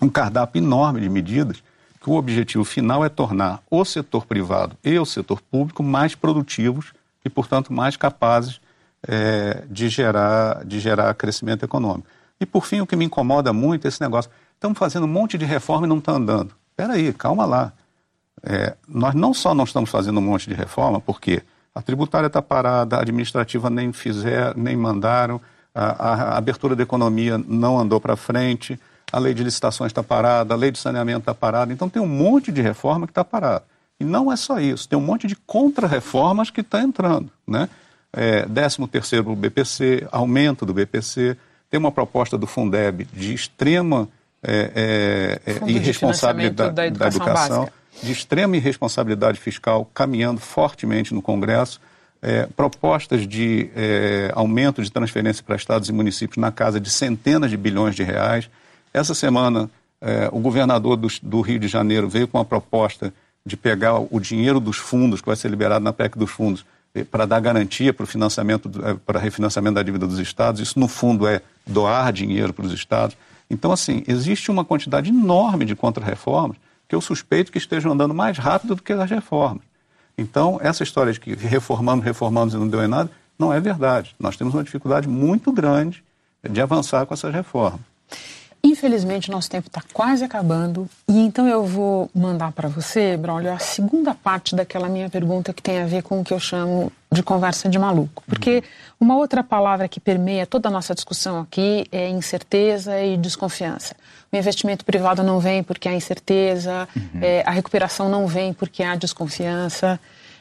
um cardápio enorme de medidas que o objetivo final é tornar o setor privado e o setor público mais produtivos e, portanto, mais capazes é, de, gerar, de gerar crescimento econômico. E, por fim, o que me incomoda muito é esse negócio. Estamos fazendo um monte de reforma e não está andando. Espera aí, calma lá. É, nós não só não estamos fazendo um monte de reforma, porque a tributária está parada, a administrativa nem fizeram, nem mandaram, a, a abertura da economia não andou para frente, a lei de licitações está parada, a lei de saneamento está parada. Então tem um monte de reforma que está parada. E não é só isso, tem um monte de contra-reformas que está entrando. Né? É, 13 terceiro BPC, aumento do BPC, tem uma proposta do Fundeb de extrema é, é, é irresponsabilidade da, da educação. Da de extrema irresponsabilidade fiscal caminhando fortemente no Congresso, é, propostas de é, aumento de transferência para estados e municípios na casa de centenas de bilhões de reais. Essa semana, é, o governador do, do, Rio de Janeiro veio com uma proposta de pegar o dinheiro dos fundos, que vai ser liberado na PEC dos fundos, é, para dar garantia para o financiamento, é, para refinanciamento da dívida dos estados. Isso, no fundo, é doar dinheiro para os estados. Então, assim, existe uma quantidade enorme de contrarreformas que eu suspeito que estejam andando mais rápido do que as reformas. Então, essa história de que reformamos, reformamos e não deu em nada, não é verdade. Nós temos uma dificuldade muito grande de avançar com essas reformas. Infelizmente, nosso tempo está quase acabando e então eu vou mandar para você, Braulio, a segunda parte daquela minha pergunta que tem a ver com o que eu chamo de conversa de maluco. Porque uma outra palavra que permeia toda a nossa discussão aqui é incerteza e desconfiança. O investimento privado não vem porque há incerteza, uhum. é, a recuperação não vem porque há desconfiança.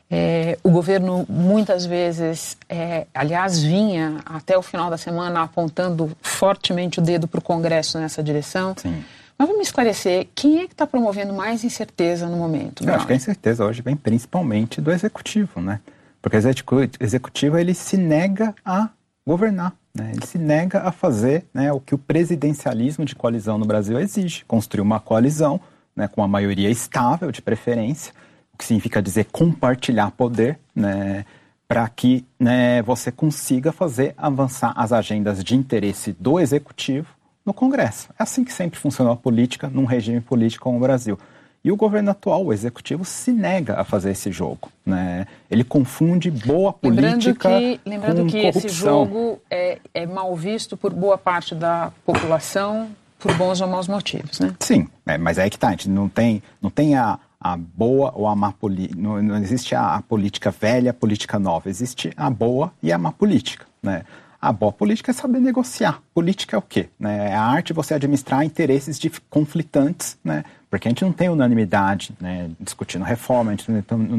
É, o governo muitas vezes, é, aliás, vinha até o final da semana apontando fortemente o dedo para o Congresso nessa direção. Sim. Mas vamos esclarecer, quem é que está promovendo mais incerteza no momento? Eu acho que a incerteza hoje vem principalmente do executivo, né? Porque o executivo ele se nega a governar, né? ele se nega a fazer né, o que o presidencialismo de coalizão no Brasil exige, construir uma coalizão né, com uma maioria estável, de preferência, o que significa dizer compartilhar poder, né, para que né, você consiga fazer avançar as agendas de interesse do executivo no Congresso. É assim que sempre funcionou a política num regime político como o Brasil. E o governo atual, o executivo, se nega a fazer esse jogo. Né? Ele confunde boa política lembrando que, lembrando com que corrupção. esse jogo é, é mal visto por boa parte da população por bons ou maus motivos, né? Sim, é, mas é que tá, a gente não tem, não tem a, a boa ou a má política, não, não, existe a, a política velha, a política nova, existe a boa e a má política, né? A boa política é saber negociar. Política é o quê? Né? É a arte de você administrar interesses de conflitantes, né? porque a gente não tem unanimidade né, discutindo reforma, a gente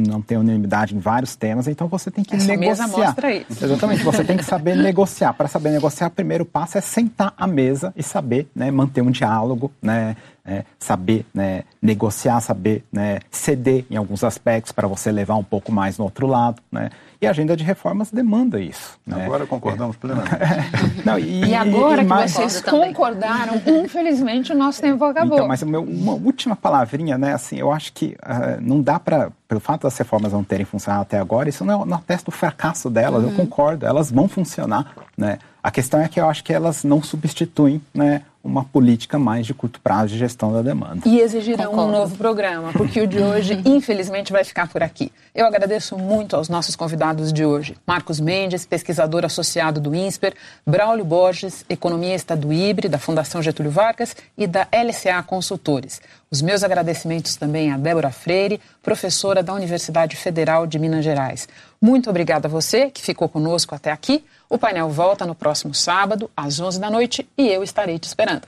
não tem unanimidade em vários temas, então você tem que Essa negociar. Mesa mostra isso. Exatamente, você tem que saber negociar. Para saber negociar, o primeiro passo é sentar à mesa e saber né, manter um diálogo, né, é, saber né, negociar, saber né, ceder em alguns aspectos para você levar um pouco mais no outro lado. Né? E a agenda de reformas demanda isso. Né? Agora concordamos plenamente. *laughs* Não, e, e, agora e, que mais... vocês concordaram, infelizmente o nosso tempo acabou. Então, mas meu, uma última palavrinha, né? Assim, eu acho que uh, não dá para, pelo fato das reformas não terem funcionado até agora, isso não, não atesta o fracasso delas. Uhum. Eu concordo, elas vão funcionar, né? A questão é que eu acho que elas não substituem, né? Uma política mais de curto prazo de gestão da demanda. E exigirão Concordo. um novo programa, porque o de hoje, *laughs* infelizmente, vai ficar por aqui. Eu agradeço muito aos nossos convidados de hoje. Marcos Mendes, pesquisador associado do INSPER, Braulio Borges, economista do IBRE, da Fundação Getúlio Vargas e da LCA Consultores. Os meus agradecimentos também a Débora Freire, professora da Universidade Federal de Minas Gerais. Muito obrigada a você que ficou conosco até aqui. O painel volta no próximo sábado, às 11 da noite, e eu estarei te esperando.